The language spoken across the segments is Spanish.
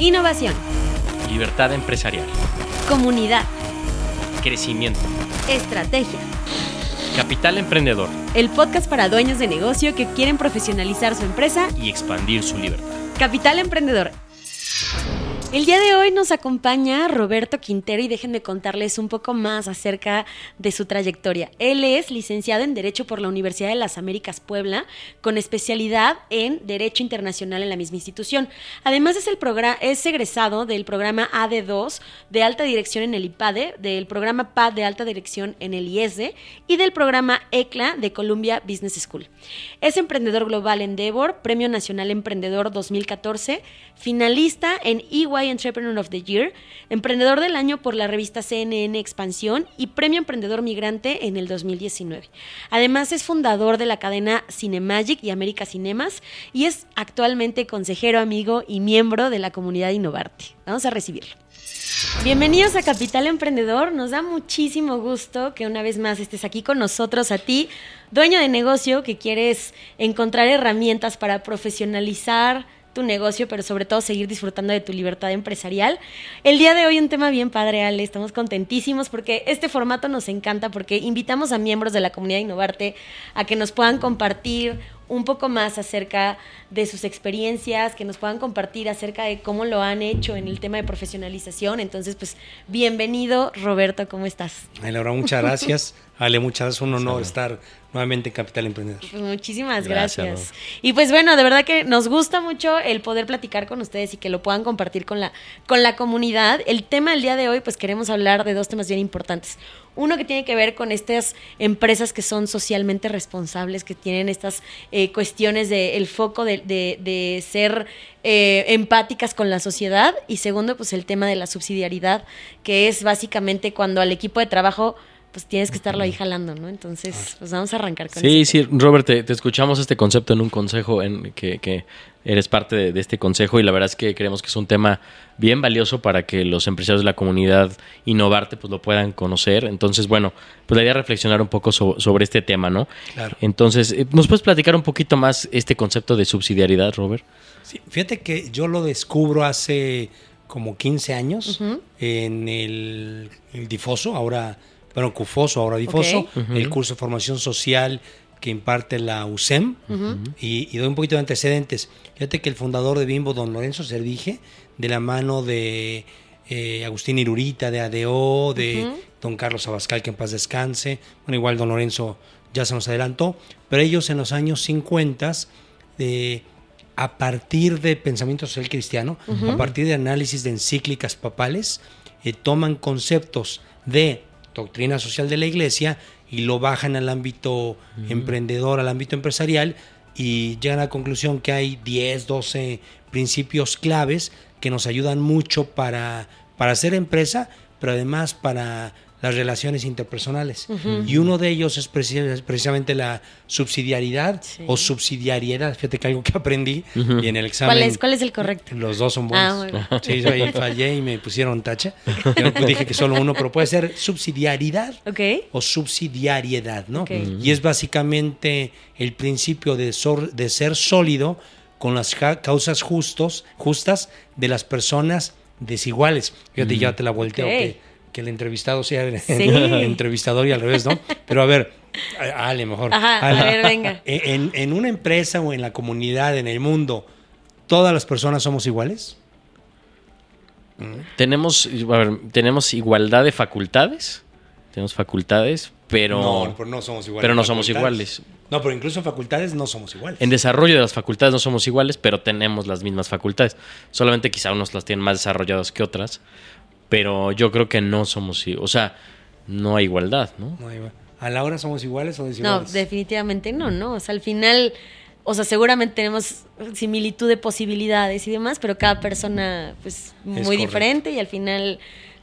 Innovación. Libertad empresarial. Comunidad. Crecimiento. Estrategia. Capital Emprendedor. El podcast para dueños de negocio que quieren profesionalizar su empresa y expandir su libertad. Capital Emprendedor. El día de hoy nos acompaña Roberto Quintero y déjenme contarles un poco más acerca de su trayectoria. Él es licenciado en Derecho por la Universidad de las Américas Puebla, con especialidad en Derecho Internacional en la misma institución. Además es, el es egresado del programa AD2 de Alta Dirección en el IPADE, del programa PAD de Alta Dirección en el IESDE y del programa ECLA de Columbia Business School. Es emprendedor global Endeavor, Premio Nacional Emprendedor 2014, finalista en Entrepreneur of the Year, Emprendedor del Año por la revista CNN Expansión y Premio Emprendedor Migrante en el 2019. Además es fundador de la cadena Cinemagic y América Cinemas y es actualmente consejero, amigo y miembro de la comunidad Innovarte. Vamos a recibirlo. Bienvenidos a Capital Emprendedor. Nos da muchísimo gusto que una vez más estés aquí con nosotros, a ti, dueño de negocio que quieres encontrar herramientas para profesionalizar tu negocio, pero sobre todo seguir disfrutando de tu libertad empresarial. El día de hoy un tema bien padre, Ale, estamos contentísimos porque este formato nos encanta porque invitamos a miembros de la comunidad Innovarte a que nos puedan compartir un poco más acerca de sus experiencias, que nos puedan compartir acerca de cómo lo han hecho en el tema de profesionalización. Entonces, pues, bienvenido, Roberto, ¿cómo estás? Ay, Laura, muchas gracias. Ale, muchas gracias. Un honor estar nuevamente en Capital Emprendedor. Pues muchísimas gracias. Y pues bueno, de verdad que nos gusta mucho el poder platicar con ustedes y que lo puedan compartir con la, con la comunidad. El tema del día de hoy, pues queremos hablar de dos temas bien importantes. Uno que tiene que ver con estas empresas que son socialmente responsables, que tienen estas eh, cuestiones del el foco de, de, ser eh, empáticas con la sociedad. Y segundo, pues el tema de la subsidiariedad, que es básicamente cuando al equipo de trabajo pues tienes que estarlo ahí jalando, ¿no? Entonces, pues vamos a arrancar con Sí, sí, Robert, te, escuchamos este concepto en un consejo en que, eres parte de, este consejo y la verdad es que creemos que es un tema bien valioso para que los empresarios de la comunidad Innovarte pues lo puedan conocer. Entonces, bueno, pues la idea es reflexionar un poco sobre este tema, ¿no? Claro. Entonces, eh, ¿nos puedes platicar un poquito más este concepto de subsidiariedad, Robert? Sí, fíjate que yo lo descubro hace como 15 años en el, el difoso, ahora bueno, CUFOSO, ahora Difoso, el curso de formación social que imparte la USEM y, doy un poquito de antecedentes. Fíjate que el fundador de Bimbo, don Lorenzo Servige, de la mano de eh, Agustín Irurita, de ADO, de don Carlos Abascal, que en paz descanse, bueno, igual don Lorenzo ya se nos adelantó, pero ellos en los años 50, a partir de pensamiento social cristiano, a partir de análisis de encíclicas papales, eh, toman conceptos de doctrina social de la iglesia y lo bajan al ámbito emprendedor, al ámbito empresarial y llegan a la conclusión que hay 10, 12 principios claves que nos ayudan mucho para, para hacer empresa, pero además para las relaciones interpersonales. Y uno de ellos es precisamente la subsidiariedad o subsidiariedad. Fíjate que algo que aprendí y en el examen. ¿Cuál es, cuál es el correcto? Los dos son buenos. Ah, sí, yo ahí fallé y me pusieron tacha. Yo dije que solo uno, pero puede ser subsidiariedad o subsidiariedad, ¿no? Y es básicamente el principio de, de ser sólido con las causas justos, justas de las personas desiguales. Fíjate, ya te la volteo que el entrevistado sea el, entrevistador y al revés, ¿no? Pero a ver, Ale, mejor. Ajá, a ver, venga. En, en, una empresa o en la comunidad, en el mundo, ¿todas las personas somos iguales? Tenemos, tenemos igualdad de facultades. Tenemos facultades, pero. No, pero no somos iguales. Pero no somos iguales. No, pero incluso en facultades no somos iguales. En desarrollo de las facultades no somos iguales, pero tenemos las mismas facultades. Solamente quizá unos las tienen más desarrolladas que otras pero yo creo que no somos, o sea, no hay igualdad, ¿no? No hay ¿A la hora somos iguales o desiguales? No, definitivamente no, ¿no? O sea, al final, o sea, seguramente tenemos similitud de posibilidades y demás, pero cada persona, pues, muy diferente y al final,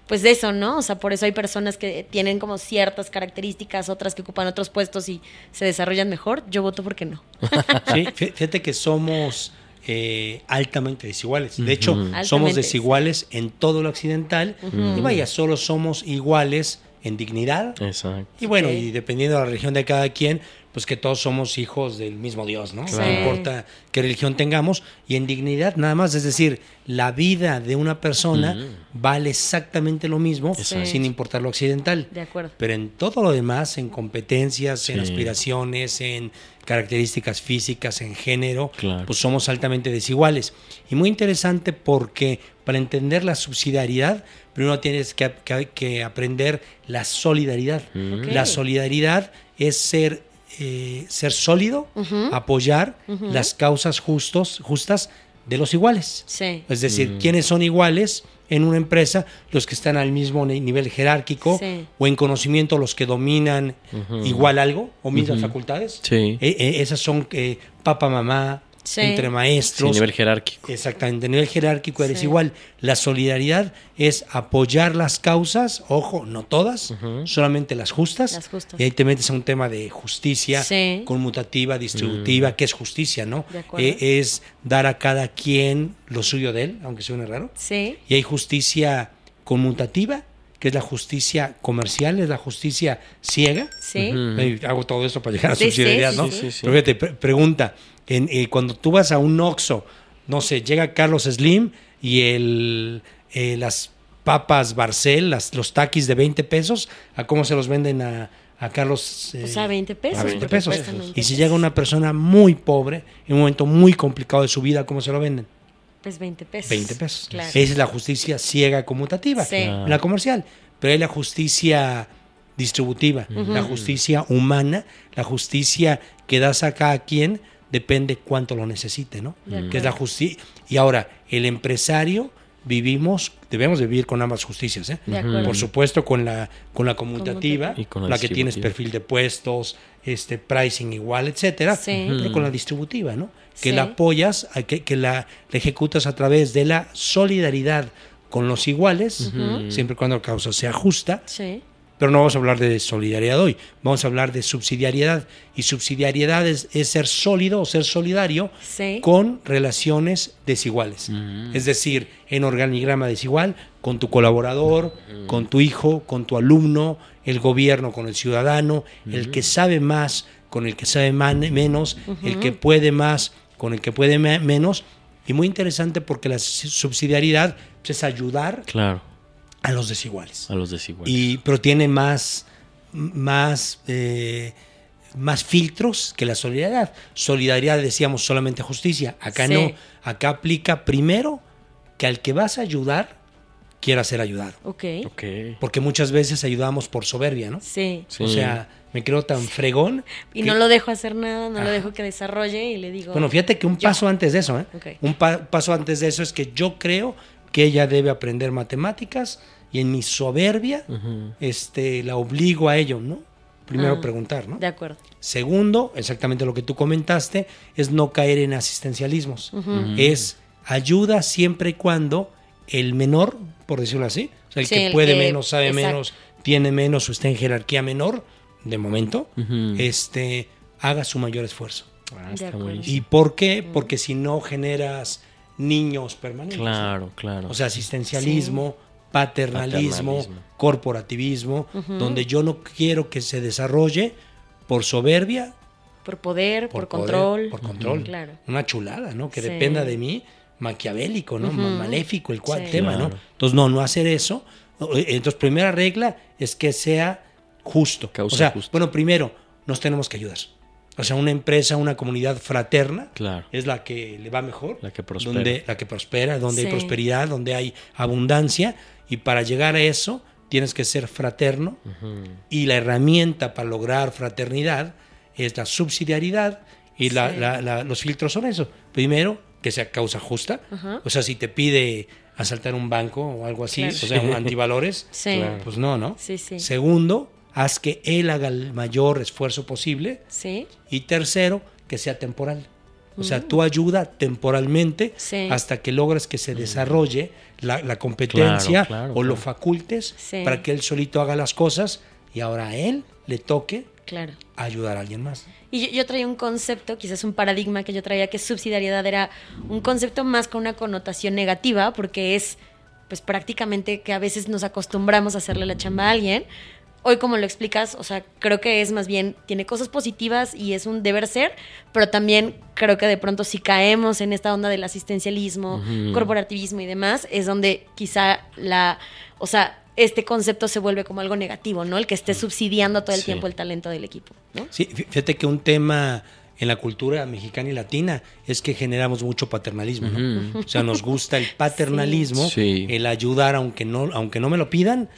pues de eso, ¿no? O sea, por eso hay personas que tienen como ciertas características, otras que ocupan otros puestos y se desarrollan mejor. Yo voto porque no. sí, fíjate que somos eh, altamente desiguales. De hecho, somos desiguales. en todo lo occidental. Y vaya, solo somos iguales en dignidad. Y bueno, y dependiendo de la región de cada quien, pues que todos somos hijos del mismo Dios, ¿no? No importa qué religión tengamos y en dignidad nada más, es decir, la vida de una persona vale exactamente lo mismo Exacto. sin importar lo occidental. De acuerdo. Pero en todo lo demás, en competencias, en aspiraciones, en características físicas, en género, Claro. pues somos altamente desiguales. Y muy interesante porque para entender la subsidiariedad, primero tienes que, que- que aprender la solidaridad. La solidaridad es ser, eh, ser sólido, apoyar las causas justos, justas de los iguales. Sí. Es decir, ¿quiénes son iguales en una empresa? Los que están al mismo ni- nivel jerárquico Sí. o en conocimiento los que dominan igual algo o mismas facultades. Sí. Eh, eh, esas son eh, papá, mamá, Sí. entre Sí, maestros. nivel jerárquico. Exactamente, a nivel jerárquico eres Sí. igual. La solidaridad es apoyar las causas, ojo, no todas, solamente las justas. Las justas. Y ahí te metes a un tema de justicia Sí. conmutativa, distributiva, que es justicia, ¿no? De acuerdo. Eh, es dar a cada quien lo suyo de él, aunque suene raro. Sí. Y hay justicia conmutativa, que es la justicia comercial, es la justicia ciega. Sí. Hago todo esto para llegar a Sí, sí, subsidiariedad, sí, ¿no? sí. Sí, sí. Pero fíjate, pre- pregunta, en, eh, cuando tú vas a un Oxxo, no sé, llega Carlos Slim y el, eh, las papas Barcel, las, los taquis de 20 pesos, ¿a cómo se los venden a, a Carlos? eh, Pues a 20 pesos. a 20 porque pesos. cuestan 20 Y si llega una persona muy pobre, en un momento muy complicado de su vida, ¿cómo se lo venden? Pues 20 pesos. 20 pesos. Claro. Esa es la justicia ciega conmutativa, Sí. La comercial. Pero hay la justicia distributiva, la justicia humana, la justicia que das a cada quien depende cuánto lo necesite, ¿no? Que es la justicia. Y ahora, el empresario vivimos, debemos vivir con ambas justicias, ¿eh? Por supuesto, con la, con la conmutativa, Y con la la, que tienes perfil de puestos, este pricing igual, etcétera, Sí. pero con la distributiva, ¿no? Que Sí. la apoyas, a que, que la, la ejecutas a través de la solidaridad con los iguales, siempre y cuando la causa sea justa, Sí. Pero no vamos a hablar de solidaridad hoy, vamos a hablar de subsidiariedad. Y subsidiariedad es, es ser sólido o ser solidario Sí. con relaciones desiguales. Es decir, en organigrama desigual, con tu colaborador, con tu hijo, con tu alumno, el gobierno con el ciudadano, el que sabe más con el que sabe man- menos, el que puede más con el que puede me- menos. Y muy interesante porque la subsidiariedad pues, es ayudar Claro, a los desiguales. a los desiguales. Y, pero tiene más, más, eh, más filtros que la solidaridad. Solidaridad decíamos solamente justicia. Acá Sí. no. Acá aplica primero que al que vas a ayudar quiera ser ayudado. Ok. ok. Porque muchas veces ayudamos por soberbia, ¿no? Sí. Sí. O sea, me creo tan fregón. Y que- no lo dejo hacer nada, no lo dejo que desarrolle y le digo. Bueno, fíjate que un yo. paso antes de eso, ¿eh? Un pa- paso antes de eso es que yo creo que ella debe aprender matemáticas y en mi soberbia este, la obligo a ello, ¿no? Primero Ah, preguntar, ¿no? De acuerdo. Segundo, exactamente lo que tú comentaste, es no caer en asistencialismos. Es ayuda siempre y cuando el menor, por decirlo así, o sea, el Sí, que el puede que- menos, sabe exacto. menos, tiene menos o está en jerarquía menor, de momento, este, haga su mayor esfuerzo. Ah, está. ¿Y por qué? Porque si no generas niños permanentes. Claro, claro. O sea, asistencialismo, paternalismo, Paternalismo. corporativismo, donde yo no quiero que se desarrolle por soberbia, Por poder, por, control. por control. Claro. Una chulada, ¿no? Que Sí. dependa de mí, maquiavélico, ¿no? Ma- Maléfico el cual Sí. tema, ¿no? Claro. Entonces, no, no hacer eso. Entonces, primera regla es que sea justo. Causa o sea, justa. bueno, primero, nos tenemos que ayudar. O sea, una empresa, una comunidad fraterna Claro. es la que le va mejor. La que prospera. Donde, la que prospera, donde Sí. hay prosperidad, donde hay abundancia. Y para llegar a eso, tienes que ser fraterno. Y la herramienta para lograr fraternidad es la subsidiariedad. Y la- Sí. la- la- los filtros son eso. Primero, que sea causa justa. Ajá. O sea, si te pide asaltar un banco o algo así, Claro. o sea, un antivalores, Sí. Claro. pues no, ¿no? Sí, sí. Segundo, haz que él haga el mayor esfuerzo posible. Sí. Y tercero, que sea temporal. O sea, tú ayuda temporalmente Sí. hasta que logres que se desarrolle la, la competencia Claro, claro, o lo facultes Sí. para que él solito haga las cosas y ahora a él le toque Claro. ayudar a alguien más. Y yo, yo traía un concepto, quizás un paradigma que yo traía, que subsidiariedad era un concepto más con una connotación negativa, porque es pues prácticamente que a veces nos acostumbramos a hacerle la chamba a alguien hoy como lo explicas, o sea, creo que es más bien, tiene cosas positivas y es un deber ser, pero también creo que de pronto si caemos en esta onda del asistencialismo, corporativismo y demás, es donde quizá la, o sea, este concepto se vuelve como algo negativo, ¿no? El que esté subsidiando todo el tiempo el talento del equipo, ¿no? Sí, fíjate que un tema en la cultura mexicana y latina es que generamos mucho paternalismo, ¿no? O sea, nos gusta el paternalismo, el ayudar aunque no, aunque no me lo pidan,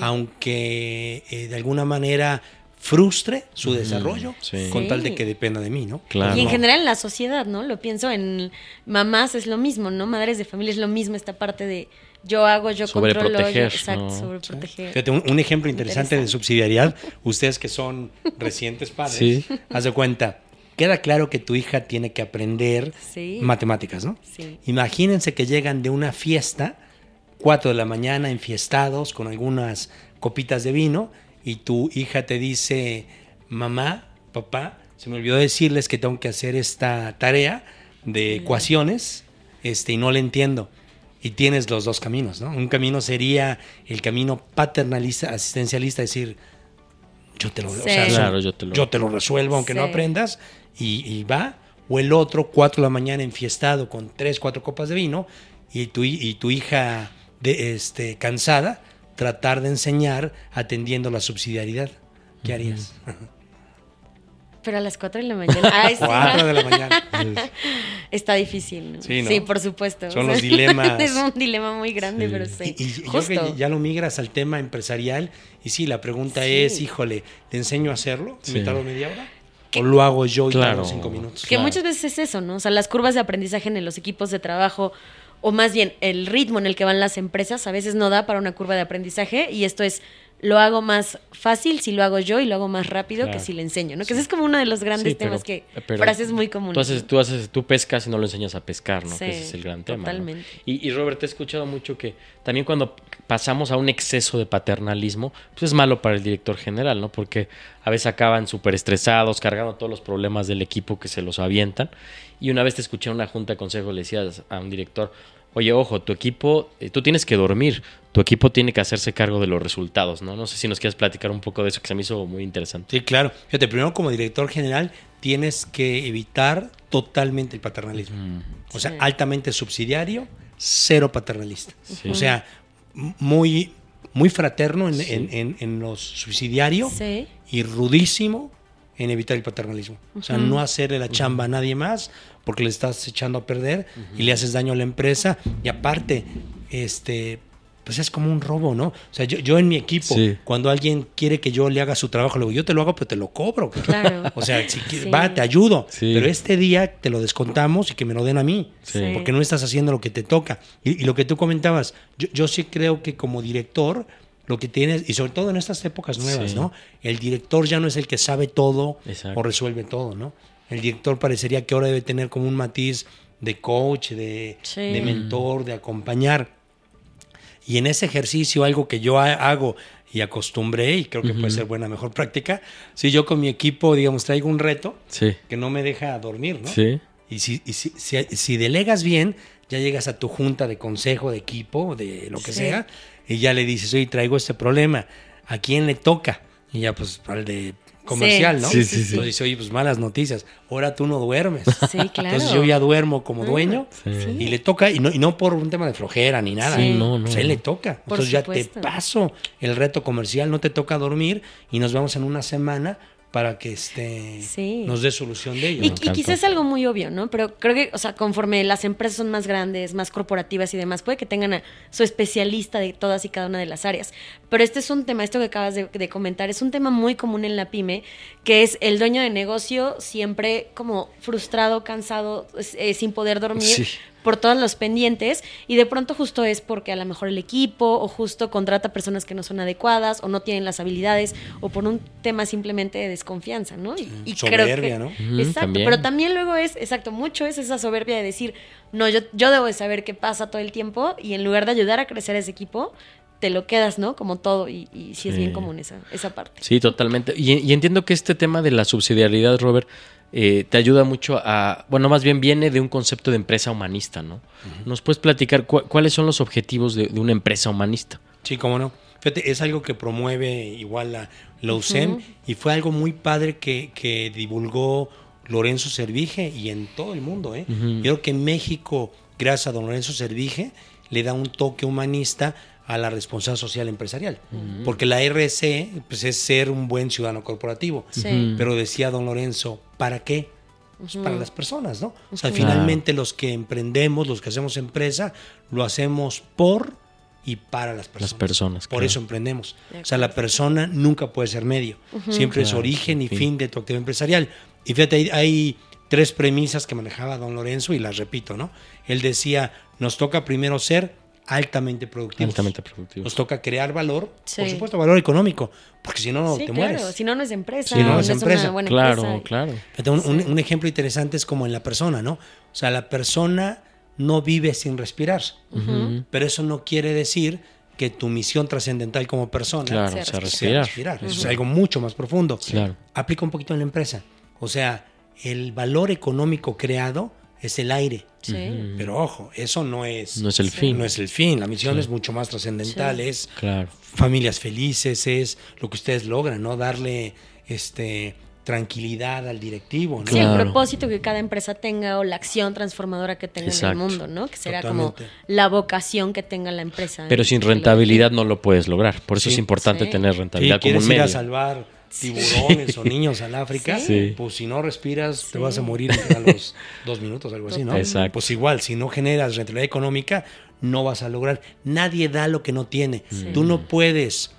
aunque eh, de alguna manera frustre su desarrollo con tal de que dependa de mí, ¿no? Y en general en la sociedad, ¿no? Lo pienso en mamás es lo mismo, ¿no? Madres de familia es lo mismo esta parte de yo hago, yo controlo, yo, exacto, sobreproteger. Fíjate, un, ejemplo interesante de subsidiariedad, ustedes que son recientes padres, haz de cuenta, queda claro que tu hija tiene que aprender matemáticas, ¿no? Sí. Imagínense que llegan de una fiesta, 4 de la mañana, enfiestados, con algunas copitas de vino, y tu hija te dice, mamá, papá, se me olvidó decirles que tengo que hacer esta tarea de ecuaciones, este, y no la entiendo. Y tienes los dos caminos, ¿no? Un camino sería el camino paternalista, asistencialista, decir, yo te lo, yo te lo, resuelvo aunque no aprendas, y, va, o el otro, cuatro de la mañana enfiestado con tres, cuatro copas de vino, y tu, y tu hija de, este, cansada, tratar de enseñar atendiendo la subsidiariedad. ¿Qué harías? Pero a las 4 de la mañana. Ah, 4 de la mañana. Está difícil, ¿no? Sí, por supuesto. Son los dilemas. es un dilema muy grande, pero sí. Y, yo que ya lo migras al tema empresarial, y sí, la pregunta es, híjole, ¿te enseño a hacerlo? ¿Me tardo media hora? ¿O lo hago yo y claro. cinco minutos? Que muchas veces es eso, ¿no? O sea, las curvas de aprendizaje en los equipos de trabajo, o más bien el ritmo en el que van las empresas, a veces no da para una curva de aprendizaje, y esto es lo hago más fácil si lo hago yo y lo hago más rápido que si le enseño, ¿no? Que ese es como uno de los grandes temas que frases muy comunes. Tú haces, tú haces, tú pescas y no lo enseñas a pescar, ¿no? que ese es el gran tema. Totalmente. Y, y, Robert, he escuchado mucho que también cuando pasamos a un exceso de paternalismo, pues es malo para el director general, ¿no? Porque a veces acaban súper estresados, cargando todos los problemas del equipo que se los avientan. Y una vez te escuché en una junta de consejo, le decías a un director, oye, ojo, tu equipo, eh, tú tienes que dormir, tu equipo tiene que hacerse cargo de los resultados, ¿no? No sé si nos quieres platicar un poco de eso, que se me hizo muy interesante. Sí, claro. Fíjate, primero como director general tienes que evitar totalmente el paternalismo. Mm. O sea, altamente subsidiario, cero paternalista. O sea, muy, muy fraterno en, en, los subsidiarios y rudísimo en evitar el paternalismo. O sea, no hacerle la chamba a nadie más porque le estás echando a perder y le haces daño a la empresa. Y aparte, este, pues es como un robo, ¿no? O sea, yo, yo en mi equipo, cuando alguien quiere que yo le haga su trabajo, le digo, yo te lo hago, pero te lo cobro. Claro. O sea, si va, te ayudo. Pero este día te lo descontamos y que me lo den a mí. Porque no estás haciendo lo que te toca. Y, lo que tú comentabas, yo, yo sí creo que como director lo que tienes, y sobre todo en estas épocas nuevas, ¿no? El director ya no es el que sabe todo o resuelve todo, ¿no? El director parecería que ahora debe tener como un matiz de coach, de, mentor, de acompañar. Y en ese ejercicio, algo que yo hago y acostumbré, y creo que puede ser buena, mejor práctica, si yo con mi equipo, digamos, traigo un reto que no me deja dormir, ¿no? Sí. Y, si, si, si, delegas bien, ya llegas a tu junta de consejo, de equipo, de lo que sea, y ya le dices, oye, traigo este problema, ¿a quién le toca? Y ya pues al de comercial, ¿no? Sí, sí, sí. Entonces dice, oye, pues malas noticias, ahora tú no duermes. Sí, claro. Entonces yo ya duermo como ah, dueño y le toca, y no, y no por un tema de flojera ni nada, sí, no, no, pues él le toca. Entonces ya te paso el reto comercial, no te toca dormir y nos vemos en una semana para que este nos dé solución de ello. Y, quizás es algo muy obvio, ¿no? Pero creo que, o sea, conforme las empresas son más grandes, más corporativas y demás, puede que tengan a su especialista de todas y cada una de las áreas. Pero este es un tema, esto que acabas de, comentar, es un tema muy común en la pyme, que es el dueño de negocio siempre como frustrado, cansado, eh, sin poder dormir por todos los pendientes y de pronto justo es porque a lo mejor el equipo o justo contrata personas que no son adecuadas o no tienen las habilidades o por un tema simplemente de desconfianza, ¿no? Y, soberbia, ¿no? Exacto, pero también luego es, exacto, mucho es esa soberbia de decir, no, yo, yo debo de saber qué pasa todo el tiempo y en lugar de ayudar a crecer ese equipo, te lo quedas, ¿no? Como todo, y, y sí es bien común esa, esa parte. Sí, totalmente. Y, y, entiendo que este tema de la subsidiariedad, Robert, eh, te ayuda mucho a, bueno, más bien viene de un concepto de empresa humanista, ¿no? ¿Nos puedes platicar cuáles son los objetivos de, una empresa humanista? Sí, cómo no. Fíjate, es algo que promueve igual la, la USEM y fue algo muy padre que, que divulgó Lorenzo Servige y en todo el mundo. ¿eh? Yo creo que México, gracias a don Lorenzo Servige, le da un toque humanista a la responsabilidad social empresarial. Porque la RC pues, es ser un buen ciudadano corporativo. Sí. Pero decía don Lorenzo, ¿para qué? Pues para las personas, ¿no? O sea, finalmente los que emprendemos, los que hacemos empresa, lo hacemos por y para las personas. personas, Por claro. eso emprendemos. De O sea, la persona nunca puede ser medio. Siempre es origen y fin. fin de tu actividad empresarial. Y fíjate, hay, hay tres premisas que manejaba don Lorenzo y las repito, ¿no? Él decía, nos toca primero ser altamente productivos. Altamente productivos. Nos toca crear valor, Sí. por supuesto, valor económico, porque si no, sí, te claro. mueres. Si no, no es empresa. Si no, no es es empresa. una buena Claro, empresa. claro. Un, un- un ejemplo interesante es como en la persona, ¿no? O sea, la persona no vive sin respirar, pero eso no quiere decir que tu misión trascendental como persona Claro, Sea respirar. respirar. Eso es algo mucho más profundo. Claro. Aplica un poquito en la empresa. O sea, el valor económico creado es el aire. Sí. Pero ojo, eso no es, No es el fin. No es el fin. La misión es mucho más trascendental. Sí. Es Claro. familias felices, es lo que ustedes logran, ¿no? Darle este tranquilidad al directivo, ¿no? Sí, el propósito que cada empresa tenga o la acción transformadora que tenga Exacto. en el mundo, ¿no? Que será como la vocación que tenga la empresa. Pero sin rentabilidad no lo puedes lograr. Por eso Sí. es importante Sí. tener Sí, rentabilidad como un ir a medio. salvar tiburones o niños al África, Sí. pues si no respiras te vas a morir a los dos minutos, algo así, ¿no? Exacto. Pues igual, si no generas rentabilidad económica, no vas a lograr. Nadie da lo que no tiene. Tú no puedes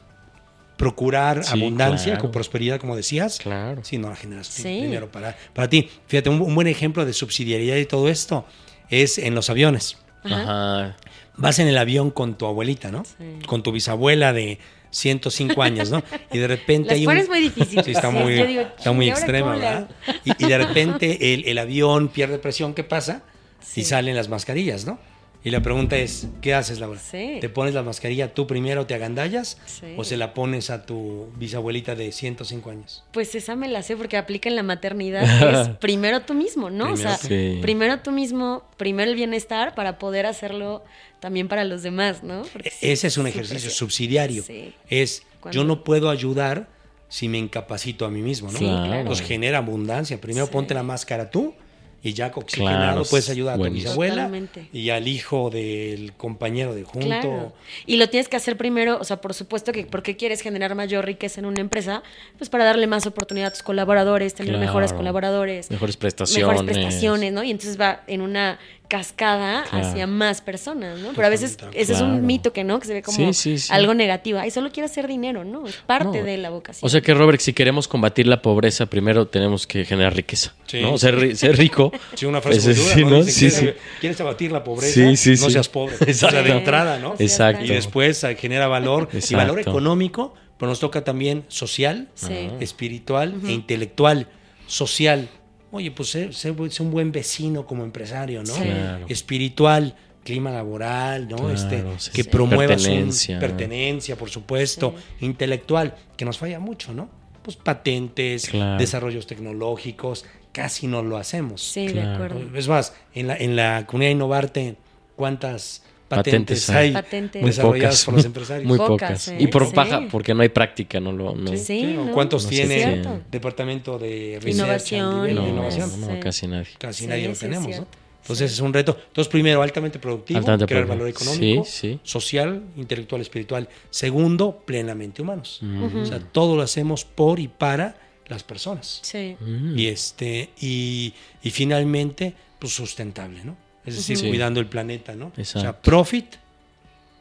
procurar Sí, abundancia, claro. con prosperidad, como decías, Claro. si no la generas primero para, para ti. Fíjate, un, un buen ejemplo de subsidiariedad y todo esto es en los aviones. Ajá. Vas en el avión con tu abuelita, ¿no? Sí. Con tu bisabuela de 105 años, ¿no? Y de repente hay un... pones muy difíciles. Sí, está muy, digo, está muy "¿Y ahora extrema, cómo le hago?" ¿verdad? Y, y de repente el, el avión pierde presión, ¿qué pasa? Sí. Y salen las mascarillas, ¿no? Y la pregunta es, ¿qué haces, Laura? Sí. ¿Te pones la mascarilla tú primero, te agandallas? Sí. ¿O se la pones a tu bisabuelita de 105 años? Pues esa me la sé porque aplica en la maternidad. es primero tú mismo, ¿no? o sea. Sí. primero tú mismo, primero el bienestar para poder hacerlo también para los demás, ¿no? Porque Ese es un ejercicio subsidiario. Es, yo no puedo ayudar si me incapacito a mí mismo, ¿no? Claro. Entonces genera abundancia. Primero ponte la máscara tú y ya oxigenado Claro, puedes ayudar a tu buenísimo. bisabuela Totalmente. y al hijo del compañero de junto. Claro. Y lo tienes que hacer primero, o sea, por supuesto que porque quieres generar mayor riqueza en una empresa, pues para darle más oportunidad a tus colaboradores, tener Claro. mejores colaboradores, Mejores prestaciones. mejores prestaciones, ¿no? Y entonces va en una cascada Claro. hacia más personas, ¿no? Pero a veces ese es un mito que no, que se ve como Sí, sí, sí. algo negativo. Ay, solo quiero hacer dinero, ¿no? Es parte No. de la vocación. O sea que, Robert, si queremos combatir la pobreza, primero tenemos que generar riqueza. Sí. ¿no? Ser, ser rico. Sí, una frase. Dicen, Sí, ¿quieres, sí. quieres abatir la pobreza? Sí, sí, no sí. seas pobre. O sea, de Exacto. entrada, ¿no? Exacto. Y después eh, genera valor. Y valor Exacto. económico, pero nos toca también social, Sí. espiritual e intelectual. Social. Oye, pues sé, sé bu- sé un buen vecino como empresario, ¿no? Sí. Claro. Espiritual, clima laboral, ¿no? Claro, este, sí. que Sí. promuevas un- Pertenencia. pertenencia, por supuesto, intelectual, que nos falla mucho, ¿no? Pues patentes, Claro. desarrollos tecnológicos, casi no lo hacemos. sí, de acuerdo. Es más, en la, en la comunidad Innovarte, ¿cuántas patentes, Patentes hay hay. Patentes. Muy desarrolladas pocas. por los empresarios? Muy Pocas. ¿eh? Y por Sí. paja, porque no hay práctica, no lo. No, Sí, Sí, sí, ¿o ¿no? ¿Cuántos No tiene departamento de research Innovación, innovación? no, Sí. casi nadie. Casi Sí, nadie lo tenemos, ¿no? Entonces Sí. es un reto. Entonces, primero, altamente productivo, Altamente crear productivo. valor económico, Sí, sí. social, intelectual, espiritual. Segundo, plenamente humanos. Mm. O sea, todo lo hacemos por y para las personas. Sí. Mm. Y este, y, y finalmente, pues sustentable, ¿no? Es decir, Sí. cuidando el planeta, ¿no? O sea, Exacto. profit,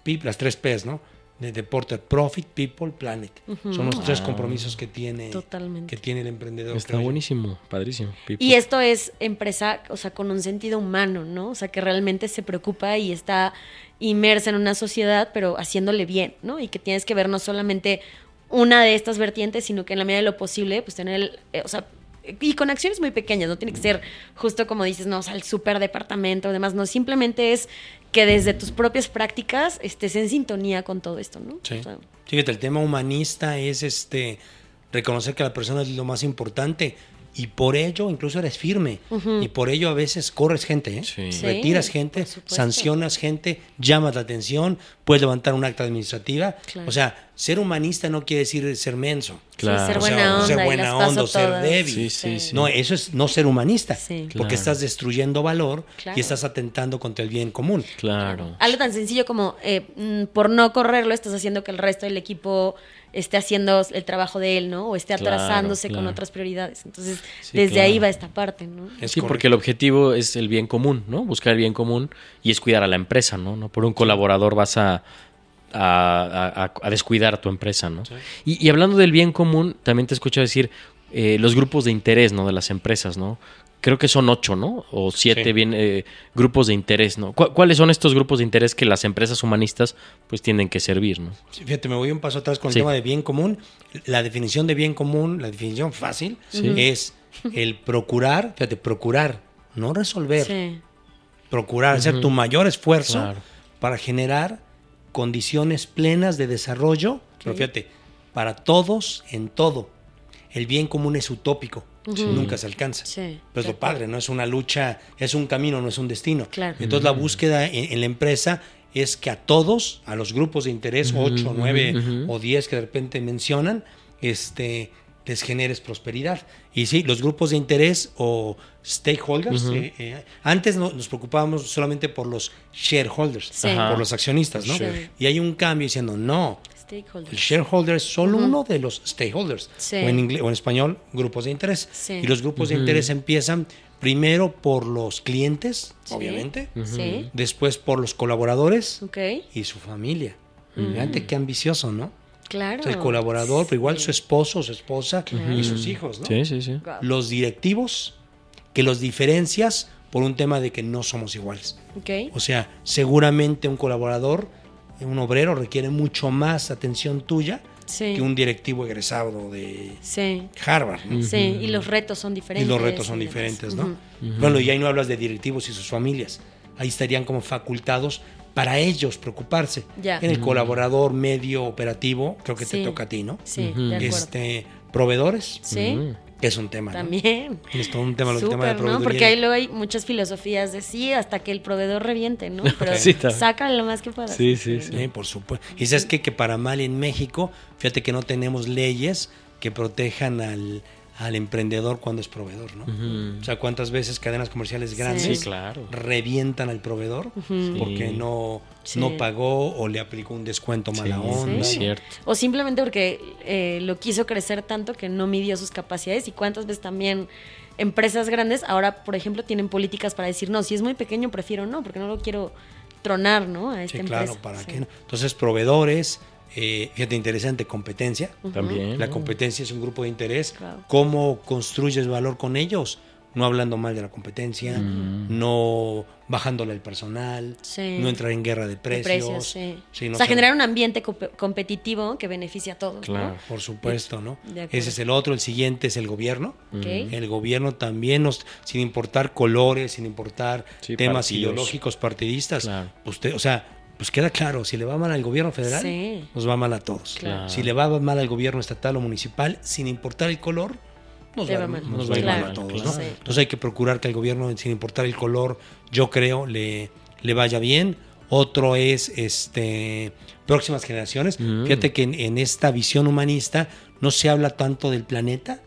peop- las tres P's, ¿no? De deporte, profit, people, planet. Son los tres compromisos que tiene, Totalmente. que tiene el emprendedor. Está buenísimo, padrísimo. Y esto es empresa, o sea, con un sentido humano, ¿no? O sea, que realmente se preocupa y está inmersa en una sociedad, pero haciéndole bien, ¿no? Y que tienes que ver no solamente una de estas vertientes, sino que en la medida de lo posible, pues tener, el, eh, o sea, y con acciones muy pequeñas, no tiene que ser justo como dices, no, o sea, el super departamento, demás, no, simplemente es que desde tus propias prácticas estés en sintonía con todo esto, ¿no? Sí. O sea, Fíjate, el tema humanista es este reconocer que la persona es lo más importante y por ello incluso eres firme y por ello a veces corres gente, ¿eh? Sí. Sí, retiras gente, sancionas gente, llamas la atención, puedes levantar un acta administrativa. Claro. O sea, ser humanista no quiere decir ser menso. Claro. ser O sea, buena onda ser buena onda o ser débil. Sí, sí, sí. No, eso es no ser humanista, Sí. porque Claro. estás destruyendo valor Claro. y estás atentando contra el bien común. Claro. Algo tan sencillo como eh, mm, por no correrlo estás haciendo que el resto del equipo esté haciendo el trabajo de él, ¿no? O esté Claro, atrasándose con otras prioridades. Entonces, Sí, desde claro. ahí va esta parte, ¿no? Es sí, correcto. porque el objetivo es el bien común, ¿no? Buscar el bien común y es cuidar a la empresa, ¿no? No por un colaborador vas a, a, a- a descuidar a tu empresa, ¿no? Y, y hablando del bien común, también te escucho decir eh, los grupos de interés, ¿no? De las empresas, ¿no? Creo que son ocho, ¿no? O siete Sí. bien, eh, grupos de interés, ¿no? ¿Cu- ¿Cuáles son estos grupos de interés que las empresas humanistas pues tienen que servir, ¿no? Sí, Fíjate, me voy un paso atrás con Sí. el tema de bien común. La definición de bien común, la definición fácil, Sí. es el procurar, fíjate, procurar, no resolver, Sí. procurar hacer tu mayor esfuerzo Claro. para generar condiciones plenas de desarrollo, pero fíjate, para todos en todo. El bien común es utópico, nunca se alcanza. Sí, Pero es de lo padre, ¿no? Es una lucha, es un camino, no es un destino. Claro. Entonces la búsqueda en, en la empresa es que a todos, a los grupos de interés, ocho, nueve ujú. o 10 que de repente mencionan, este, les generes prosperidad. Y sí, los grupos de interés o stakeholders, eh, eh, antes no- nos preocupábamos solamente por los shareholders, Sí. Por los accionistas, ¿no? Sí. Y hay un cambio diciendo, no, Stakeholders. el shareholder es solo uno de los stakeholders, Sí. o, en inglés, o en español, grupos de interés. Sí. Y los grupos de interés empiezan primero por los clientes, Sí. obviamente, Sí. después por los colaboradores Ok. y su familia. Fíjate qué ambicioso, ¿no? Claro. O sea, el colaborador, pero igual su esposo, su esposa y sus hijos, ¿no? Sí, sí, sí. Los directivos, que los diferencias por un tema de que no somos iguales. Ok. O sea, seguramente un colaborador, un obrero, requiere mucho más atención tuya Sí. que un directivo egresado de Sí. Harvard. ¿no? Sí, y los retos son Y diferentes. los retos son y diferentes, ¿no? Bueno, y ahí no hablas de directivos y sus familias. Ahí estarían como facultados para ellos preocuparse. Ya. En el colaborador medio operativo, creo que Sí. te toca a ti, ¿no? Sí, de acuerdo. Este, proveedores, Sí, es un tema, ¿no? también. Es todo un tema, el tema de Súper, ¿no? proveeduría. Porque ahí luego hay muchas filosofías de sí, hasta que el proveedor reviente, ¿no? Pero Sí, sácale lo más que puedas. Sí, sí, sí. Sí, por supuesto. Y sabes qué? que para mal en México, fíjate que no tenemos leyes que protejan al, al emprendedor cuando es proveedor, ¿no? O sea, cuántas veces cadenas comerciales grandes Sí, claro. revientan al proveedor porque Sí. no, Sí. no pagó o le aplicó un descuento mala Sí, onda. cierto. O simplemente porque eh, lo quiso crecer tanto que no midió sus capacidades y cuántas veces también empresas grandes ahora, por ejemplo, tienen políticas para decir, no, si es muy pequeño prefiero no, porque no lo quiero tronar, ¿no? A esta Sí, claro, empresa. ¿para Sí. qué no? Entonces, proveedores, eh, fíjate, interesante, competencia. También. La competencia es un grupo de interés. Claro. ¿Cómo construyes valor con ellos? No hablando mal de la competencia, no bajándole el personal, Sí. no entrar en guerra de De precios. precios, sí. Sí, no o sea, ser- generar un ambiente compe- competitivo que beneficie a todos. Claro. ¿no? Por supuesto, ¿no? Ese es el otro. El siguiente es el gobierno. El gobierno también, nos, sin importar colores, sin importar Sí, temas partidos. ideológicos partidistas, Claro. usted, o sea, pues queda claro, si le va mal al gobierno federal, Sí. nos va mal a todos. Claro. Si le va mal al gobierno estatal o municipal, sin importar el color, nos, Le va, va mal. nos va a ir mal Claro, a todos. claro. ¿no? Sí. Entonces hay que procurar que al gobierno, sin importar el color, yo creo, le, le vaya bien. Otro es este próximas generaciones. Mm. Fíjate que en, en esta visión humanista no se habla tanto del planeta,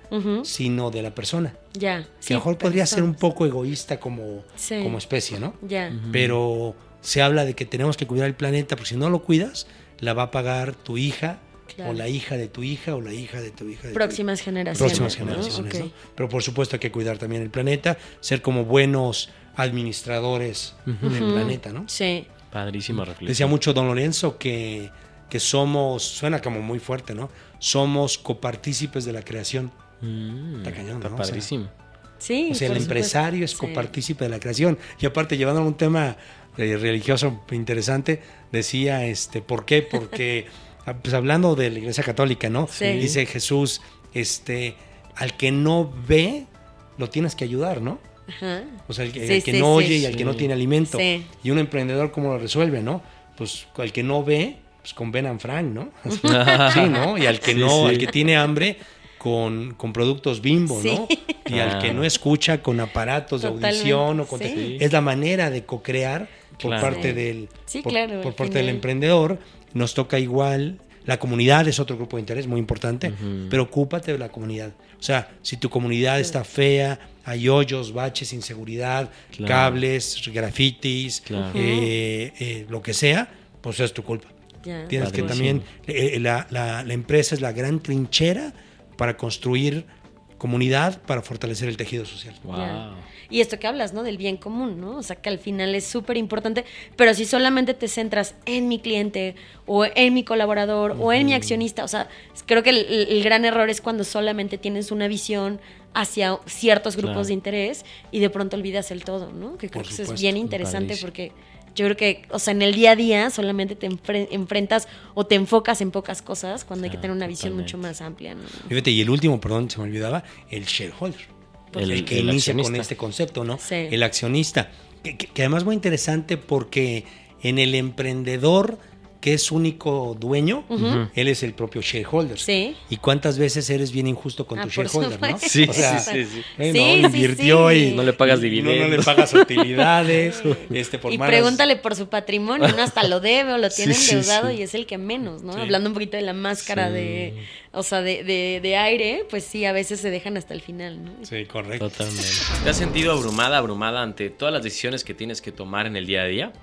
sino de la persona. Ya. Que sí, a lo mejor podría ser un poco egoísta como, Sí. como especie, ¿no? Ya. Pero se habla de que tenemos que cuidar el planeta, porque si no lo cuidas, la va a pagar tu hija, Claro. o la hija de tu hija, o la hija de tu hija. de Próximas generaciones. Próximas ¿no? generaciones. ¿no? Pero por supuesto hay que cuidar también el planeta, ser como buenos administradores en el planeta, ¿no? Sí. Padrísima reflexión. Decía mucho don Lorenzo que, que somos, suena como muy fuerte, ¿no? Somos copartícipes de la creación. Mm, Está cañón, Está ¿no? O sea, padrísimo. Sí. O sea, el empresario es. Sí. copartícipe de la creación. Y aparte, llevando a un tema eh, religioso interesante, decía, este, ¿por qué? Porque, ah, pues hablando de la Iglesia Católica, ¿no? Sí. Dice Jesús, este, al que no ve, lo tienes que ayudar, ¿no? Ajá. O sea, el que, Sí, el que sí, no sí. oye y al que no tiene alimento. Sí. Y un emprendedor, ¿cómo lo resuelve, no? Pues al que no ve, pues con Ben and Frank, ¿no? sí, ¿no? Y al que Sí, no, sí. al que tiene hambre, con, con productos bimbo, Sí. ¿no? Y al que Ah. no escucha con aparatos de audición o con sí. es la manera de co-crear por Claro. parte del Sí, por, claro, por parte del emprendedor. Nos toca igual. La comunidad es otro grupo de interés muy importante, pero ocúpate de la comunidad. O sea, si tu comunidad está fea, hay hoyos, baches, inseguridad, Claro. cables, grafitis, Claro. eh, eh, lo que sea, pues es tu culpa. Ya. Tienes que también, eh, la, la- la empresa es la gran trinchera para construir comunidad, para fortalecer el tejido social. Wow. Y esto que hablas, ¿no? Del bien común, ¿no? O sea, que al final es súper importante, pero si solamente te centras en mi cliente o en mi colaborador o en mi accionista, o sea, creo que el, el gran error es cuando solamente tienes una visión hacia ciertos grupos Claro. de interés y de pronto olvidas el todo, ¿no? Que creo Por que eso es bien interesante porque yo creo que, o sea, en el día a día solamente te enfre- enfrentas o te enfocas en pocas cosas cuando hay que Claro, tener una visión totalmente. mucho más amplia, ¿no? Fíjate, y el último, perdón, se me olvidaba, el shareholder. El- El, que el inicia con este concepto, ¿no? Sí. El accionista. Que, que- que además es muy interesante porque en el emprendedor que es único dueño, él es el propio shareholder. Sí. ¿Y cuántas veces eres bien injusto con Ah, tu shareholder, no? Sí, O sea, sí, sí, sí. eh, Sí, no, sí, invirtió sí. y No le pagas y no- No, dividendos. le pagas utilidades. este, por y malas- pregúntale por su patrimonio, ¿no? Hasta lo debe o lo tiene Sí, sí, endeudado sí. y es el que menos, ¿no? Sí. Hablando un poquito de la máscara Sí. de, o sea, de, de- de aire, pues sí, a veces se dejan hasta el final, ¿no? Sí, correcto. Totalmente. ¿Te has sentido abrumada, abrumada ante todas las decisiones que tienes que tomar en el día a día?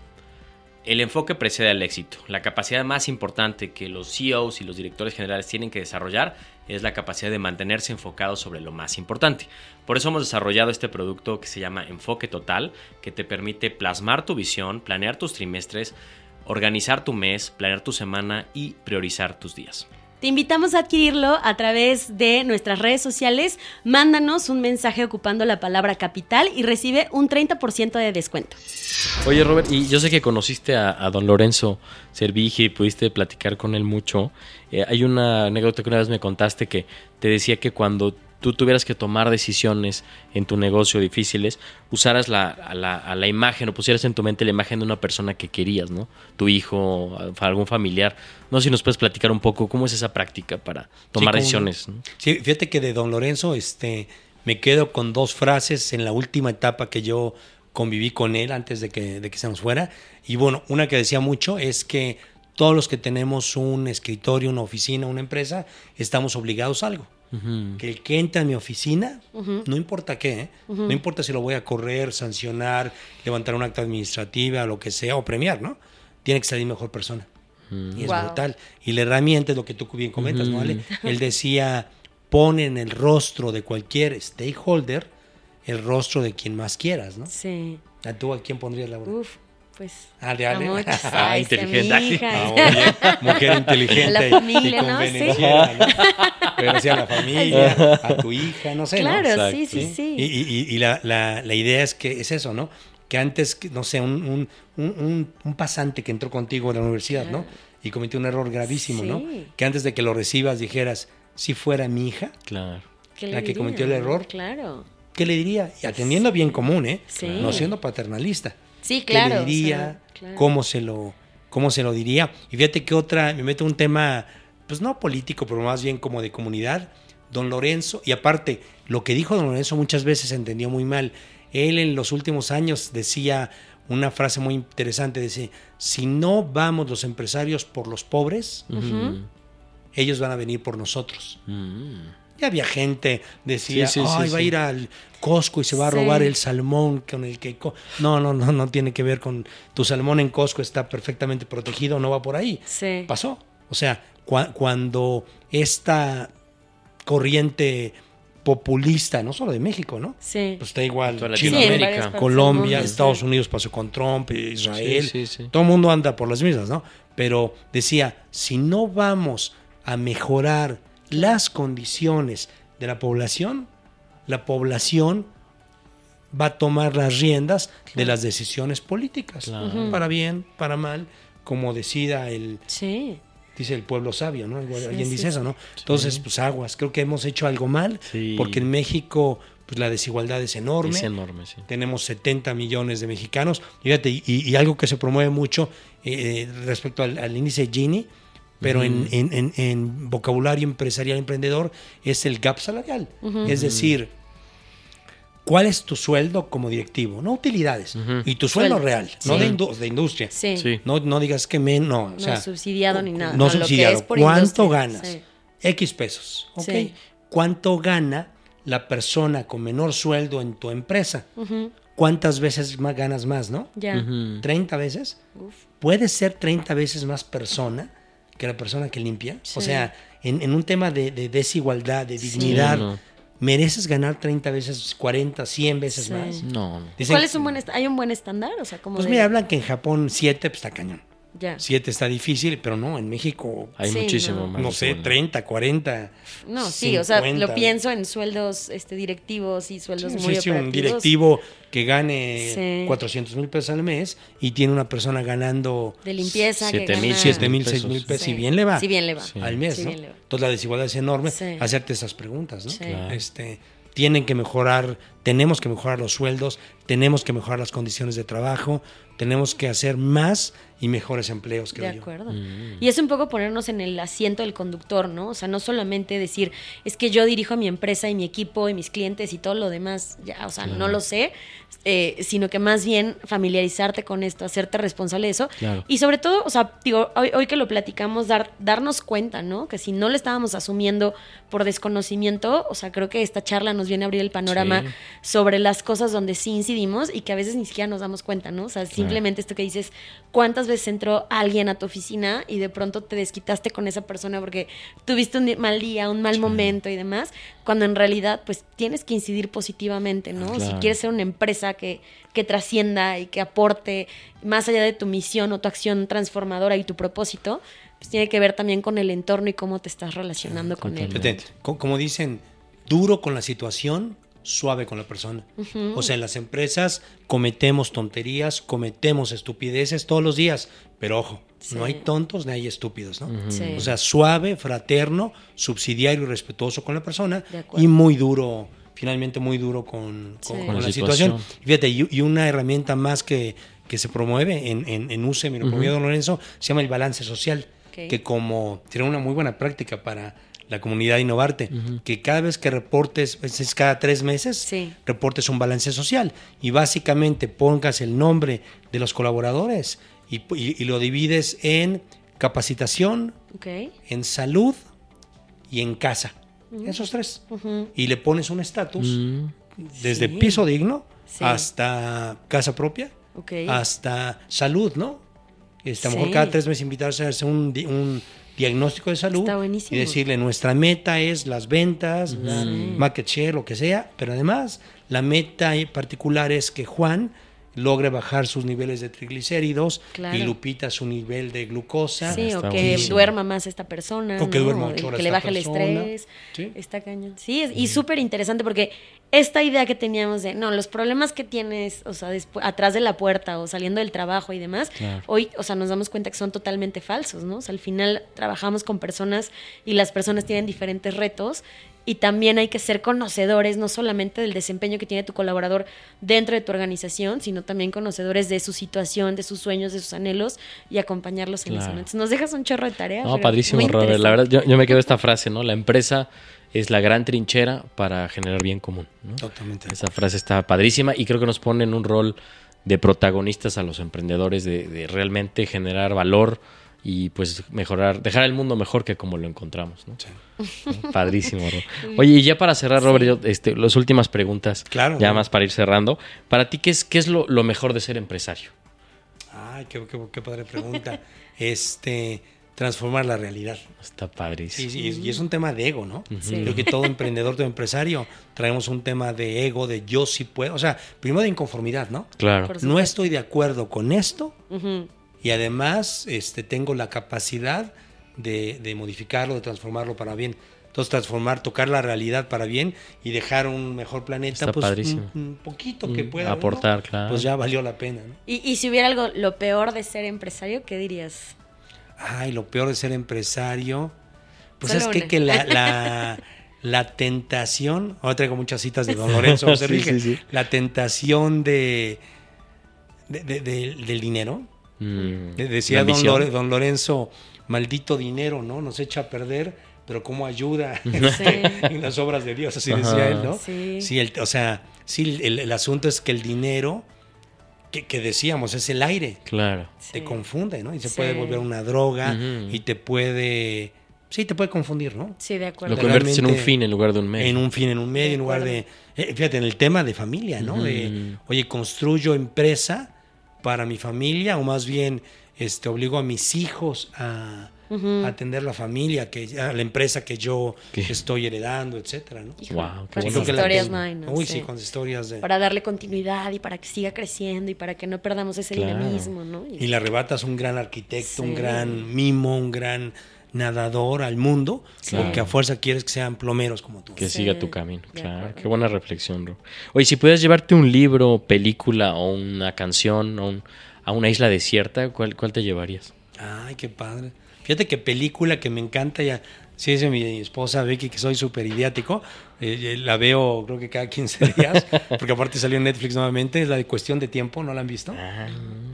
El enfoque precede al éxito. La capacidad más importante que los CEOs y los directores generales tienen que desarrollar es la capacidad de mantenerse enfocados sobre lo más importante. Por eso hemos desarrollado este producto que se llama Enfoque Total, que te permite plasmar tu visión, planear tus trimestres, organizar tu mes, planear tu semana y priorizar tus días. Te invitamos a adquirirlo a través de nuestras redes sociales. Mándanos un mensaje ocupando la palabra capital y recibe un 30% de descuento. Oye, Robert, y yo sé que conociste a, don Lorenzo Servigi y pudiste platicar con él mucho. Eh, hay una anécdota que una vez me contaste que te decía que cuando tú tuvieras que tomar decisiones en tu negocio difíciles, usaras la, a, la, a la imagen o pusieras en tu mente la imagen de una persona que querías, ¿no? Tu hijo, algún familiar. No sé si nos puedes platicar un poco cómo es esa práctica para tomar decisiones. ¿no? Sí, fíjate que de don Lorenzo este, me quedo con dos frases en la última etapa que yo conviví con él antes de que, de que se nos fuera. Y bueno, una que decía mucho es que todos los que tenemos un escritorio, una oficina, una empresa, estamos obligados a algo. Que el que entra en mi oficina, no importa qué, ¿eh? no importa si lo voy a correr, sancionar, levantar una acta administrativa, lo que sea, o premiar, ¿no? Tiene que salir mejor persona. Y es Wow. brutal. Y la herramienta es lo que tú bien comentas, ¿no? Ale? Él decía, pon en el rostro de cualquier stakeholder el rostro de quien más quieras, ¿no? Sí. ¿A ¿Tú a quién pondrías la Uf, pues. Ah, de Ale. a muchos. Ah, sí, a mi inteligente. hija. Ah, oye, mujer inteligente La y- familia, y ¿no? ¿no? Pero sí a la familia, a tu hija, no sé, ¿no? Claro, Exacto. sí, sí, sí. Y, y- y- y la, la- la idea es que es eso, ¿no? Que antes, no sé, un, un, un- pasante que entró contigo a la universidad, ¿no? Y cometió un error gravísimo, ¿no? Sí. Que antes de que lo recibas dijeras, si fuera mi hija, Claro. ¿Qué le la que cometió el error. Claro. ¿qué le diría? Y atendiendo a bien común, ¿eh? Sí. No siendo paternalista. Sí, claro. ¿Qué o le diría? claro. ¿Cómo se lo cómo se lo diría? Y fíjate que otra, me meto en un tema, pues no político, pero más bien como de comunidad. Don Lorenzo, y aparte, lo que dijo don Lorenzo muchas veces se entendió muy mal. Él en los últimos años decía una frase muy interesante, dice, si no vamos los empresarios por los pobres, ellos van a venir por nosotros. Mm. Ya había gente, decía, Sí, sí, va a ir al Costco y se va a Sí. robar el salmón con el que... co-". No, no, no, no tiene que ver con... Tu salmón en Costco está perfectamente protegido, no va por ahí. Sí. Pasó. O sea, cua- cuando esta corriente populista, no solo de México, ¿no? Sí. Pues está igual Toda Sí, Latinoamérica, Colombia, mundo, Estados sí. Unidos pasó con Trump, Israel. Sí, sí, sí. Todo el mundo anda por las mismas, ¿no? Pero decía, si no vamos a mejorar las condiciones de la población, la población va a tomar las riendas de las decisiones políticas, Claro. para bien, para mal, como decida el, Sí. dice el pueblo sabio, ¿no? Sí, Alguien sí, dice eso. ¿no? Entonces, pues aguas, creo que hemos hecho algo mal, porque en México pues la desigualdad es enorme. Es enorme, sí. Tenemos 70 millones de mexicanos. Fíjate, y, y algo que se promueve mucho eh, respecto al, al índice Gini, pero en, en- en- en vocabulario empresarial emprendedor es el gap salarial. Es decir, ¿cuál es tu sueldo como directivo? No utilidades. Y tu sueldo Sueldo. real, no de, indu- de industria. Sí. Sí. No, no digas que me, no. o No sea, subsidiado ni nada. No, lo que subsidiado. es por ¿Cuánto industria. ganas? Sí. X pesos. ¿ok? Sí. ¿Cuánto gana la persona con menor sueldo en tu empresa? ¿Cuántas veces más ganas más, no? Ya. Ujú. ¿30 veces? Uf. ¿Puedes ser 30 veces más persona que la persona que limpia? O sea, en, en un tema de, de desigualdad, de dignidad, no. ¿mereces ganar 30 veces, 40, 100 veces Sí. más? No, no. Dicen- ¿Cuál es un buen ¿Hay un buen estándar? O sea, como Pues de- mira, hablan que en Japón 7 pues, está cañón. Ya. 7 está difícil, pero no, en México, Hay Sí, muchísimo no. más. no sé, seguridad. 30, 40. No, sí, o sea, 50. lo pienso en sueldos este, directivos y sueldos Sí, muy sí, sí, un operativos. directivo que gane Sí. 400 mil pesos al mes y tiene una persona ganando de limpieza que Siete mil, gana- 7 mil, 6 pesos. mil pesos Sí. y bien le va. Sí, bien le va. Sí. al mes, Sí, ¿no? bien le va. Entonces la desigualdad es enorme. Sí. Hacerte esas preguntas, ¿no? Sí. Claro. Este, tienen que mejorar, tenemos que mejorar los sueldos, tenemos que mejorar las condiciones de trabajo, tenemos que hacer más y mejores empleos, creo De yo. acuerdo. Y es un poco ponernos en el asiento del conductor, ¿no? O sea, no solamente decir, es que yo dirijo a mi empresa y mi equipo y mis clientes y todo lo demás, ya, o sea, no lo sé, eh, sino que más bien familiarizarte con esto, hacerte responsable de eso. Claro. Y sobre todo, o sea, digo, hoy, hoy que lo platicamos, dar, darnos cuenta, ¿no? Que si no lo estábamos asumiendo por desconocimiento, o sea, creo que esta charla nos viene a abrir el panorama Sí. Sobre las cosas donde sí incidimos y que a veces ni siquiera nos damos cuenta, ¿no? O sea, simplemente esto que dices, ¿cuántas veces entró alguien a tu oficina y de pronto te desquitaste con esa persona porque tuviste un mal día, un mal momento y demás? Cuando en realidad, pues tienes que incidir positivamente, ¿no? Si quieres ser una empresa que, que trascienda y que aporte más allá de tu misión o tu acción transformadora y tu propósito, pues tiene que ver también con el entorno y cómo te estás relacionando con él. como dicen, duro con la situación, suave con la persona. O sea, en las empresas cometemos tonterías, cometemos estupideces todos los días, pero ojo, Sí. no hay tontos ni hay estúpidos, ¿no? Sí. O sea, suave, fraterno, subsidiario y respetuoso con la persona y muy duro, finalmente muy duro con, con- Sí. con Con la la situación. situación. Fíjate, y, y una herramienta más que, que se promueve en, en, en UCEM y lo promueve Don Lorenzo se llama el balance social, que como tiene una muy buena práctica para la comunidad Innovarte, que cada vez que reportes, pues, es cada tres meses, Sí. reportes un balance social y básicamente pongas el nombre de los colaboradores y, y- y lo divides en capacitación, en salud y en casa. Esos tres. Y le pones un estatus Mm, desde Sí. piso digno Sí. hasta casa propia, hasta salud, ¿no? Este, a lo mejor cada tres meses invitarse a hacer un, un diagnóstico de salud Está buenísimo. y decirle nuestra meta es las ventas, la market share, lo que sea, pero además la meta en particular es que Juan logre bajar sus niveles de triglicéridos Claro. y Lupita su nivel de glucosa. Sí, o que buenísimo. duerma más esta persona. O que ¿no? duerma ocho horas Que le baje el estrés. Sí. Está cañón. Sí, es- y súper interesante porque esta idea que teníamos de, no, los problemas que tienes, o sea, atrás de la puerta o saliendo del trabajo y demás, Claro. hoy, o sea, nos damos cuenta que son totalmente falsos, ¿no? O sea, al final trabajamos con personas y las personas tienen diferentes retos y también hay que ser conocedores no solamente del desempeño que tiene tu colaborador dentro de tu organización, sino también conocedores de su situación, de sus sueños, de sus anhelos y acompañarlos en eso. Claro. ¿no? Entonces nos dejas un chorro de tarea. No, padrísimo, Robert. La verdad, yo, yo me quedo esta frase, ¿no? La empresa es la gran trinchera para generar bien común. ¿no? Totalmente. Esa frase está padrísima y creo que nos pone en un rol de protagonistas a los emprendedores, de, de realmente generar valor y pues mejorar, dejar el mundo mejor que como lo encontramos. ¿no? ¿No? Padrísimo, Robert. Oye, y ya para cerrar, Robert, yo, este, las últimas preguntas, Claro. ya más para ir cerrando. Para ti, ¿qué es, qué es lo, lo mejor de ser empresario? Ay, qué, qué- qué padre pregunta. este, transformar la realidad. Está padrísimo. Y es un tema de ego, ¿no? Sí. Creo que todo emprendedor, todo empresario, traemos un tema de ego, de yo sí puedo. O sea, primero de inconformidad, ¿no? Claro. No estoy de acuerdo con esto y además este, tengo la capacidad de, de modificarlo, de transformarlo para bien. Entonces, transformar, tocar la realidad para bien y dejar un mejor planeta, Está pues padrísimo. un, un poquito que Mm, pueda. ¿no? aportar, claro. Pues ya valió la pena, ¿no? Y, y si hubiera algo, lo peor de ser empresario, ¿qué dirías? Ay, lo peor de ser empresario. Pues Solo es que, la, la, la tentación, ahora traigo muchas citas de Don Lorenzo Sí, sí, sí. la tentación de, de- de- de- del dinero, Mm, De- Decía don, ambición. Lore- don Lorenzo, maldito dinero, ¿no? Nos echa a perder, pero cómo ayuda Sí. en las obras de Dios, así Ajá. decía él, ¿no? Sí. el- o sea, sí, el, el asunto es que el dinero, que, que decíamos, es el aire, Claro. te Sí. confunde, ¿no? Y se Sí. puede volver una droga y te puede, sí, te puede confundir, ¿no? Sí, de acuerdo. Lo conviertes en un fin en lugar de un medio. En un fin, en un medio, en lugar de... eh, fíjate, en el tema de familia, ¿no? De, oye, construyo empresa para mi familia o más bien este, obligo a mis hijos a, a atender la familia, que, a la empresa que yo ¿Qué? estoy heredando, etcétera, ¿no? Wow, qué bueno. Historias no hay, ¿no? Uy, Sí. sí, con historias de... Para darle continuidad y para que siga creciendo y para que no perdamos ese Claro. dinamismo, ¿no? Y- Y le arrebatas un gran arquitecto, un Sí. gran mimo, un gran nadador al mundo, Claro. porque a fuerza quieres que sean plomeros como tú. Que Sí, siga tu camino, de claro. acuerdo. Qué buena reflexión, Ro. Oye, si pudieras llevarte un libro, película o una canción o un- a una isla desierta, ¿cuál, cuál te llevarías? Ay, qué padre. Fíjate que película que me encanta ya. Sí, dice mi esposa Becky que soy súper idiático. eh, eh, la veo creo que cada 15 días, porque aparte salió en Netflix nuevamente. Es la de Cuestión de Tiempo, ¿no la han visto? Ah,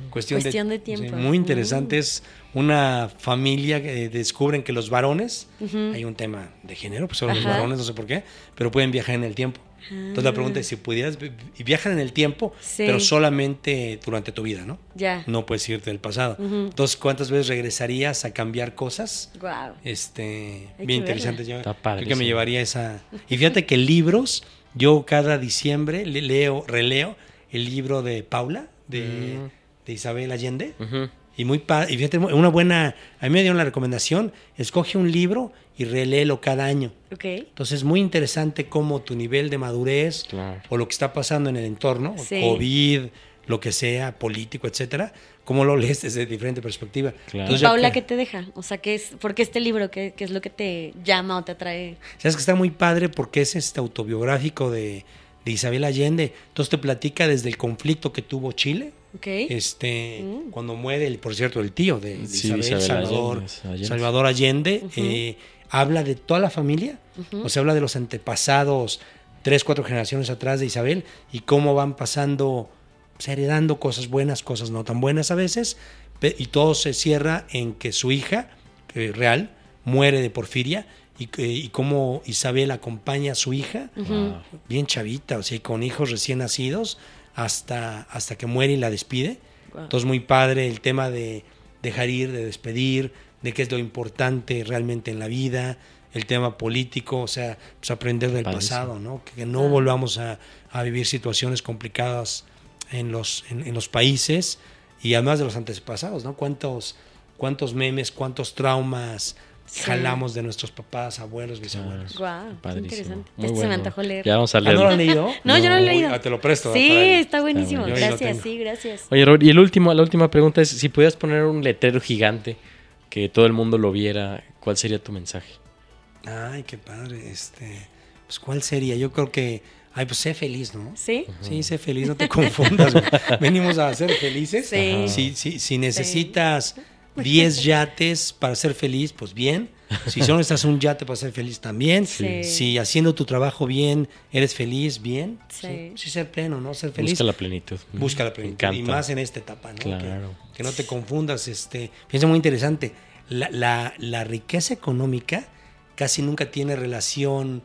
Cuestión, Cuestión de Tiempo. sí, muy interesante. Mm. Es una familia que descubren que los varones, hay un tema de género, pues solo los varones, no sé por qué, pero pueden viajar en el tiempo. Entonces la pregunta es si pudieras, vi- y viajan en el tiempo, Sí. pero solamente durante tu vida, ¿no? Ya. No puedes irte del pasado. Ujú. Entonces, ¿cuántas veces regresarías a cambiar cosas? Wow. Este, Hay bien interesante. Yo Está creo que me llevaría esa. Y fíjate que libros, yo cada diciembre le- leo, releo el libro de Paula, de, Mm. de Isabel Allende. ujú. Y muy y fíjate, una buena, a mí me dieron la recomendación, escoge un libro y reléelo cada año. Ok. Entonces es muy interesante cómo tu nivel de madurez Claro. o lo que está pasando en el entorno, Sí. COVID, lo que sea, político, etcétera, cómo lo lees desde diferente perspectiva. Claro. Entonces, ¿Y Paula qué te deja? O sea, ¿qué es, ¿por qué este libro? ¿Qué, qué es lo que te llama o te atrae? Sabes que está muy padre porque es este autobiográfico de, de Isabel Allende. Entonces te platica desde el conflicto que tuvo Chile, Ok. este, Mm. cuando muere, el, por cierto, el tío de, de Sí, Isabel, Isabel Salvador Allende, Allende. Salvador Allende, eh, habla de toda la familia, o sea, habla de los antepasados, tres, cuatro generaciones atrás de Isabel y cómo van pasando, pues, heredando cosas buenas, cosas no tan buenas a veces, y todo se cierra en que su hija, eh, real, muere de porfiria y, que- y cómo Isabel acompaña a su hija, bien chavita, o sea, y con hijos recién nacidos, hasta, hasta que muere y la despide. Wow. Entonces, muy padre el tema de dejar ir, de despedir, de qué es lo importante realmente en la vida, el tema político, o sea, pues aprender del pasado, ¿no? Que, que no volvamos a, a vivir situaciones complicadas en los, en, en los países y además de los antepasados, ¿no? ¿Cuántos, cuántos memes, cuántos traumas Sí. jalamos de nuestros papás, abuelos, bisabuelos? Guau, qué interesante. Muy Este se me antojó leer. Ya vamos a ¿Ah, leer. ¿No lo han leído? No, yo no lo he leído. ah, te lo presto. Sí, está buenísimo. bueno. Gracias, sí, gracias. Oye, Robert, y el último, la última pregunta es, si pudieras poner un letrero gigante que todo el mundo lo viera, ¿cuál sería tu mensaje? Ay, qué padre. Este, pues, ¿cuál sería? Yo creo que, ay, pues sé feliz, ¿no? ¿Sí? Sí, sé feliz, no te confundas. Venimos a ser felices. Sí. Si, si, si necesitas 10 yates para ser feliz, pues bien. Si solo necesitas un yate para ser feliz, también. Sí. Si haciendo tu trabajo bien eres feliz, bien. Sí. Sí, ser pleno, ¿no? Ser feliz. Busca la plenitud. Busca la plenitud. encanta. Y más en esta etapa, ¿no? Claro. Que, que no te confundas. Este, piensa muy interesante. La, la- la riqueza económica casi nunca tiene relación,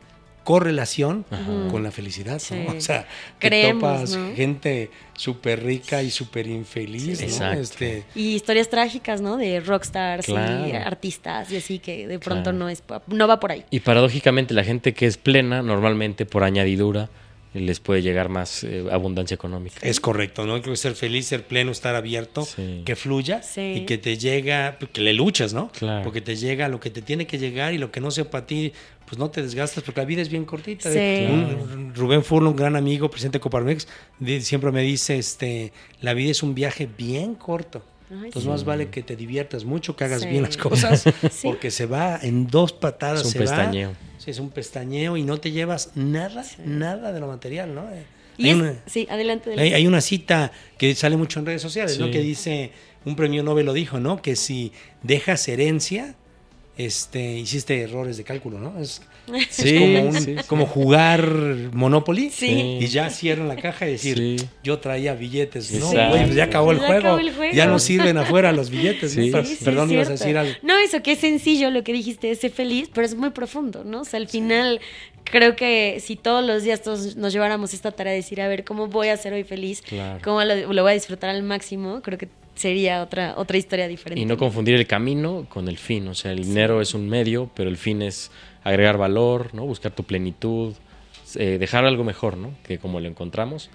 correlación con la felicidad. Sí. ¿no? O sea, Creemos, topas ¿no? gente súper rica y súper infeliz. Sí. ¿no? Exacto. Este, Y historias trágicas, ¿no? De rockstars y Claro. artistas y así que de pronto Claro. no es no va por ahí. Y paradójicamente la gente que es plena, normalmente por añadidura, les puede llegar más eh, abundancia económica. es correcto, ¿no? Creo que ser feliz, ser pleno, estar abierto, Sí. que fluya Sí. y que te llega, que le luchas, ¿no? Claro. Porque te llega lo que te tiene que llegar y lo que no sea para ti, pues no te desgastas porque la vida es bien cortita. Sí. Un- Rubén Furlo, un gran amigo, presidente de Coparmex, siempre me dice, este, la vida es un viaje bien corto. Ay, Entonces sí. más vale que te diviertas mucho, que hagas Sí. bien las cosas, Sí. porque se va en dos patadas. Es un se va. pestañeo. Sí, es un pestañeo y no te llevas nada, nada de lo material, ¿no? Eh, Y hay es- una- sí, adelante. hay, adelante. hay una cita que sale mucho en redes sociales, ¿no? Que dice, un premio Nobel lo dijo, ¿no? Que si dejas herencia, este, hiciste errores de cálculo, ¿no? Es, Sí, como, un- sí, sí. como jugar Monopoly y ya cierran la caja y decir, yo traía billetes. No, güey, pues ya acabó el, Ya juego. acabó el juego. Ya no sirven afuera los billetes. ¿no? Perdón, ibas a decir algo. No, eso que es sencillo lo que dijiste, es ser feliz, pero es muy profundo, ¿no? O sea, al final creo que si todos los días todos nos lleváramos esta tarea de decir, a ver, ¿cómo voy a ser hoy feliz? Claro. ¿Cómo lo, lo voy a disfrutar al máximo? Creo que sería otra, otra historia diferente. Y no confundir el camino con el fin. O sea, el dinero es un medio, pero el fin es agregar valor, ¿no? Buscar tu plenitud, eh, dejar algo mejor, ¿no? Que como lo encontramos.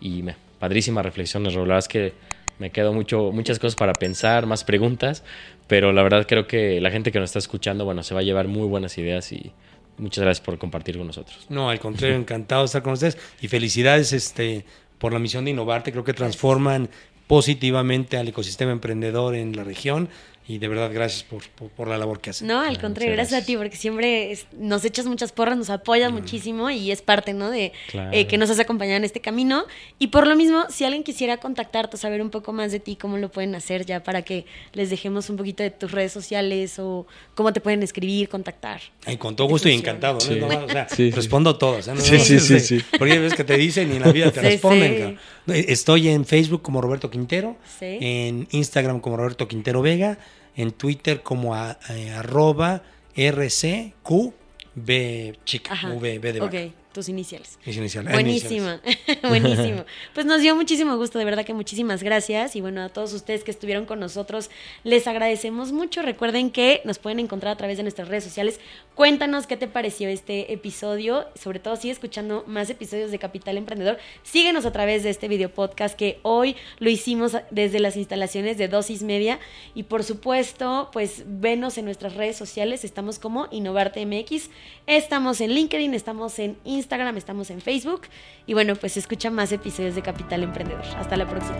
Y me, padrísimas reflexiones, Raúl. La verdad es que me quedo mucho, muchas cosas para pensar, más preguntas, pero la verdad creo que la gente que nos está escuchando, bueno, se va a llevar muy buenas ideas y muchas gracias por compartir con nosotros. No, al contrario, encantado de estar con ustedes. Y felicidades este, por la misión de innovarte. Creo que transforman positivamente al ecosistema emprendedor en la región. Y de verdad, gracias por, por- por la labor que hacen. No, al contrario, gracias, a ti, porque siempre es- nos echas muchas porras, nos apoyas muchísimo y es parte, ¿no? De Claro. eh, que nos has acompañado en este camino. Y por lo mismo, si alguien quisiera contactarte, saber un poco más de ti, cómo lo pueden hacer ya para que les dejemos un poquito de tus redes sociales o cómo te pueden escribir, contactar. Ay, con todo gusto y encantado. ¿no? Sí. No, o sea, Sí, sí. respondo todas. ¿eh? No, Sí, no, sí, sí, sí. Porque veces que te dicen y en la vida te Sí, responden. Estoy en Facebook como Roberto Quintero, Sí. en Instagram como Roberto Quintero Vega, en Twitter como a- eh, arroba RCQB chica. V, B de vaca. Ok, tus iniciales. Mis iniciales. Buenísima, buenísimo. Pues nos dio muchísimo gusto, de verdad que muchísimas gracias. Y bueno, a todos ustedes que estuvieron con nosotros, les agradecemos mucho. Recuerden que nos pueden encontrar a través de nuestras redes sociales. Cuéntanos qué te pareció este episodio. Sobre todo, sigue escuchando más episodios de Capital Emprendedor. Síguenos a través de este video podcast que hoy lo hicimos desde las instalaciones de Dosis Media. Y por supuesto, pues venos en nuestras redes sociales. Estamos como Innovarte MX. Estamos en LinkedIn, estamos en Instagram, estamos en Facebook. Y bueno, pues escucha más episodios de Capital Emprendedor. Hasta la próxima.